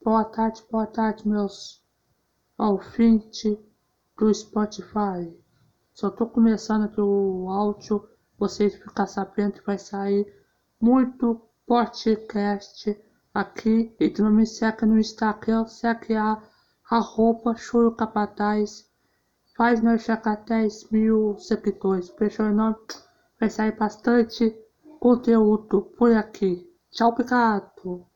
Boa tarde, boa tarde, meus ouvintes do Spotify. Só tô começando aqui o áudio, vocês ficar sabendo que vai sair muito podcast aqui. E tu não me segue no Instagram, segue a arroba choro Capataz. Faz nós chegar a 10 mil seguidores. Fechou é enorme? Vai sair bastante conteúdo por aqui. Tchau, obrigado.